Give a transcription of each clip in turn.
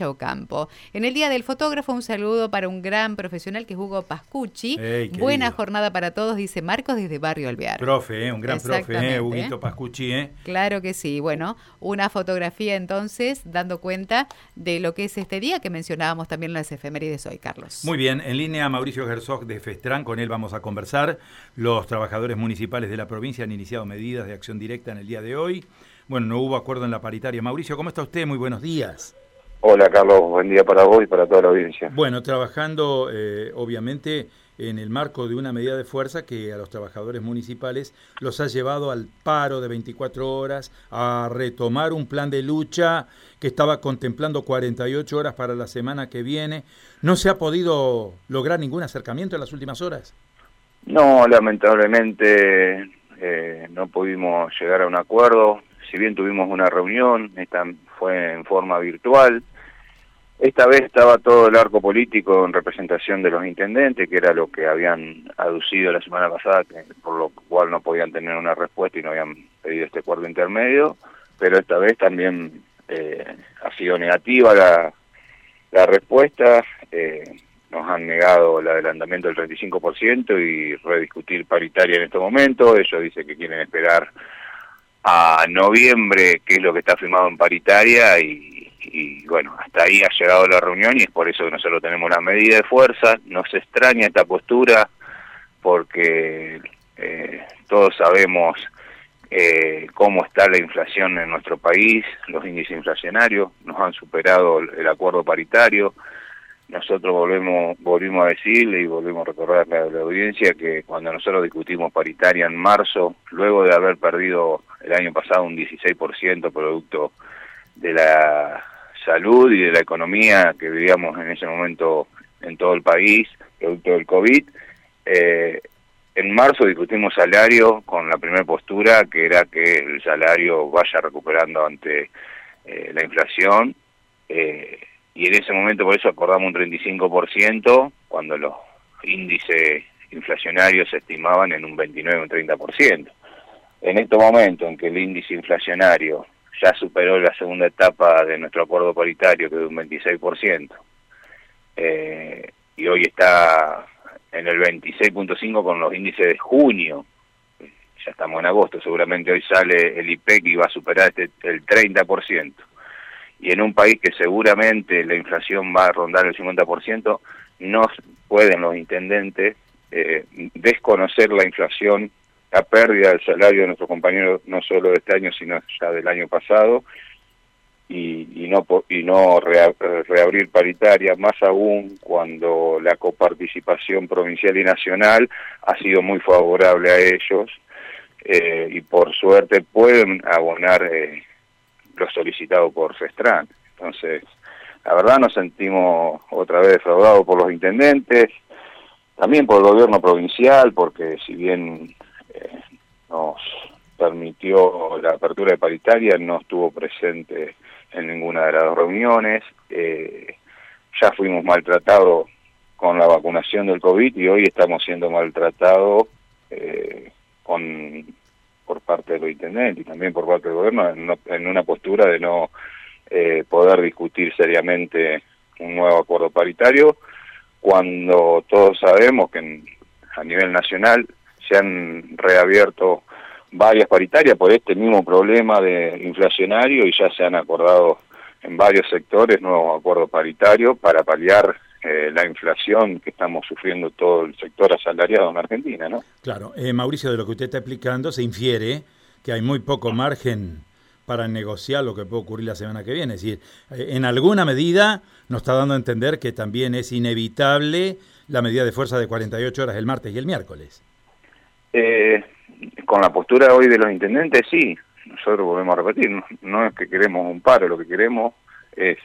Ocampo. En el Día del Fotógrafo, un saludo para un gran profesional que es Hugo Pascucci. Buena jornada para todos, dice Marcos desde Barrio Alvear. Profe, eh, un gran profe, eh, Huguito Pascucci. Eh. Claro que sí. Bueno, una fotografía entonces dando cuenta de lo que es este día que mencionábamos también en las efemérides hoy, Carlos. Muy bien, en línea Mauricio Herzog de Festrán, con él vamos a conversar. Los trabajadores municipales de la provincia han iniciado medidas de acción directa en el día de hoy. Bueno, no hubo acuerdo en la paritaria. Mauricio, ¿cómo está usted? Muy buenos días. Hola Carlos, buen día para vos y para toda la audiencia. Bueno, trabajando eh, obviamente en el marco de una medida de fuerza que a los trabajadores municipales los ha llevado al paro de 24 horas, a retomar un plan de lucha que estaba contemplando 48 horas para la semana que viene. ¿No se ha podido lograr ningún acercamiento en las últimas horas? No, lamentablemente eh, no pudimos llegar a un acuerdo. Si bien tuvimos una reunión, esta fue en forma virtual, esta vez estaba todo el arco político en representación de los intendentes, que era lo que habían aducido la semana pasada, por lo cual no podían tener una respuesta y no habían pedido este acuerdo intermedio, pero esta vez también eh, ha sido negativa la, la respuesta. Eh, nos han negado el adelantamiento del 35% y rediscutir paritaria en este momento. Ellos dicen que quieren esperar a noviembre, que es lo que está firmado en paritaria, y y bueno, hasta ahí ha llegado la reunión y es por eso que nosotros tenemos la medida de fuerza. Nos extraña esta postura porque eh, todos sabemos eh, cómo está la inflación en nuestro país, los índices inflacionarios, nos han superado el, acuerdo paritario. Nosotros volvemos, volvimos a decirle y volvemos a recordarle a la audiencia que cuando nosotros discutimos paritaria en marzo, luego de haber perdido el año pasado un 16% producto de la salud y de la economía que vivíamos en ese momento en todo el país, producto del COVID. Eh, en marzo discutimos salario con la primera postura, que era que el salario vaya recuperando ante eh, la inflación, eh, y en ese momento por eso acordamos un 35%, cuando los índices inflacionarios se estimaban en un 29 o un 30%. En este momento en que el índice inflacionario ya superó la segunda etapa de nuestro acuerdo paritario, que es de un 26%, eh, y hoy está en el 26.5 con los índices de junio, ya estamos en agosto, seguramente hoy sale el IPEC y va a superar este, el 30%, y en un país que seguramente la inflación va a rondar el 50%, no pueden los intendentes eh, desconocer la inflación la pérdida del salario de nuestros compañeros no solo de este año sino ya del año pasado y, y no y no reabrir paritaria más aún cuando la coparticipación provincial y nacional ha sido muy favorable a ellos eh, y por suerte pueden abonar eh, lo solicitado por Festran entonces la verdad nos sentimos otra vez defraudados por los intendentes también por el gobierno provincial porque si bien nos permitió la apertura de paritaria, no estuvo presente en ninguna de las reuniones, eh, ya fuimos maltratados con la vacunación del COVID y hoy estamos siendo maltratados eh, con por parte de los intendentes y también por parte del gobierno en, una postura de no eh, poder discutir seriamente un nuevo acuerdo paritario cuando todos sabemos que a nivel nacional se han reabierto varias paritarias por este mismo problema de inflacionario y ya se han acordado en varios sectores nuevos acuerdos paritarios para paliar eh, la inflación que estamos sufriendo todo el sector asalariado en Argentina, ¿no? Claro, eh, Mauricio, de lo que usted está explicando se infiere que hay muy poco margen para negociar lo que puede ocurrir la semana que viene. Es decir, eh, en alguna medida nos está dando a entender que también es inevitable la medida de fuerza de 48 horas el martes y el miércoles. Eh, con la postura hoy de los intendentes, sí, nosotros volvemos a repetir, no, es que queremos un paro, lo que queremos es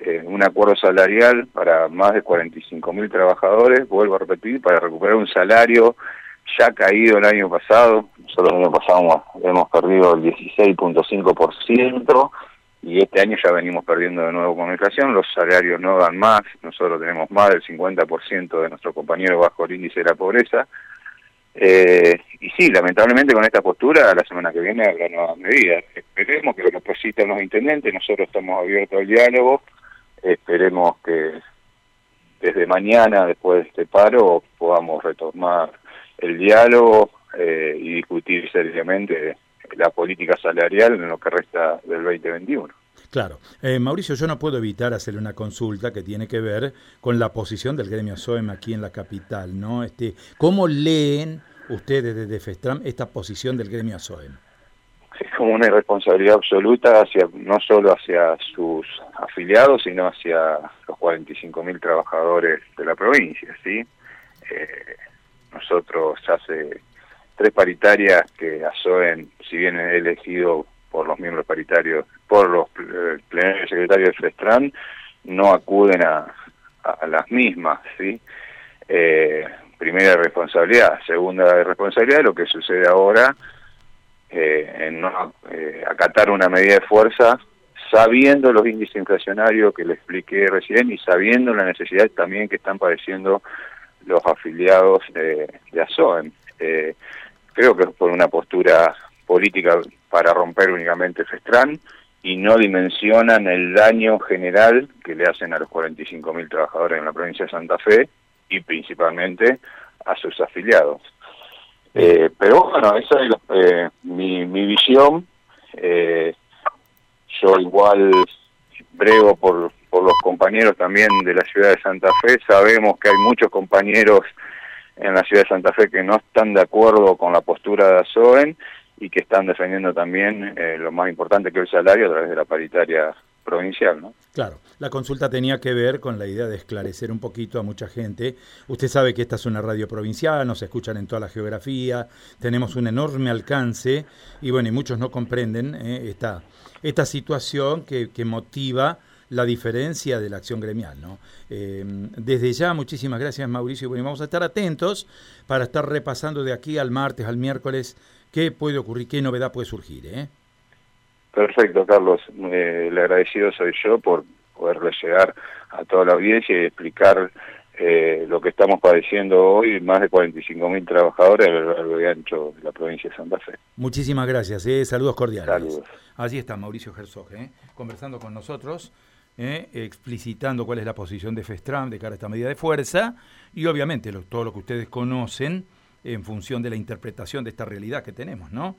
eh, un acuerdo salarial para más de 45 mil trabajadores, vuelvo a repetir, para recuperar un salario ya caído el año pasado, nosotros el año pasado hemos perdido el 16.5% y este año ya venimos perdiendo de nuevo con la inflación, los salarios no dan más, nosotros tenemos más del 50% de nuestros compañeros bajo el índice de la pobreza, eh, y sí, lamentablemente con esta postura, la semana que viene habrá nuevas medidas. Esperemos que lo necesitan los intendentes, nosotros estamos abiertos al diálogo esperemos que desde mañana, después de este paro, podamos retomar el diálogo eh, y discutir seriamente la política salarial en lo que resta del 2021. Claro. Eh, Mauricio, yo no puedo evitar hacerle una consulta que tiene que ver con la posición del gremio SOEM aquí en la capital, ¿no? Este, ¿Cómo leen ustedes desde FESTRAM esta posición del gremio SOEM? Es como una irresponsabilidad absoluta hacia no solo hacia sus afiliados, sino hacia los 45.000 trabajadores de la provincia, ¿sí? Eh, nosotros hace tres paritarias que ASOEN, si bien es elegido por los miembros paritarios, por los eh, plenarios secretarios del FESTRAN, no acuden a, las mismas, ¿sí? Eh, primera responsabilidad. Segunda responsabilidad, lo que sucede ahora, eh, en no acatar una medida de fuerza, sabiendo los índices inflacionarios que le expliqué recién y sabiendo la necesidad también que están padeciendo los afiliados de, de ASOEM. creo que es por una postura política para romper únicamente FESTRAN y no dimensionan el daño general que le hacen a los 45.000 trabajadores en la provincia de Santa Fe y principalmente a sus afiliados. Eh, pero bueno, esa es eh, mi, mi visión. Eh, yo igual brego por, por los compañeros también de la ciudad de Santa Fe. Sabemos que hay muchos compañeros en la ciudad de Santa Fe que no están de acuerdo con la postura de ASOEN y que están defendiendo también eh, lo más importante que es el salario a través de la paritaria provincial, ¿no? Claro, la consulta tenía que ver con la idea de esclarecer un poquito a mucha gente. Usted sabe que esta es una radio provincial, nos escuchan en toda la geografía, tenemos un enorme alcance y bueno, y muchos no comprenden eh, esta, situación que, que motiva la diferencia de la acción gremial. ¿no? Eh, desde ya, muchísimas gracias Mauricio. Bueno, vamos a estar atentos para estar repasando de aquí al martes, al miércoles, qué puede ocurrir, qué novedad puede surgir. ¿eh? Perfecto, Carlos. el agradecido soy yo por poderle llegar a toda la audiencia y explicar eh, lo que estamos padeciendo hoy, más de 45.000 trabajadores a lo largo y ancho de la provincia de Santa Fe. Muchísimas gracias, ¿eh? saludos cordiales. Saludos. Allí está Mauricio Herzog, ¿eh? conversando con nosotros, ¿eh? explicitando cuál es la posición de FESTRAM de cara a esta medida de fuerza y obviamente todo lo que ustedes conocen en función de la interpretación de esta realidad que tenemos, ¿no?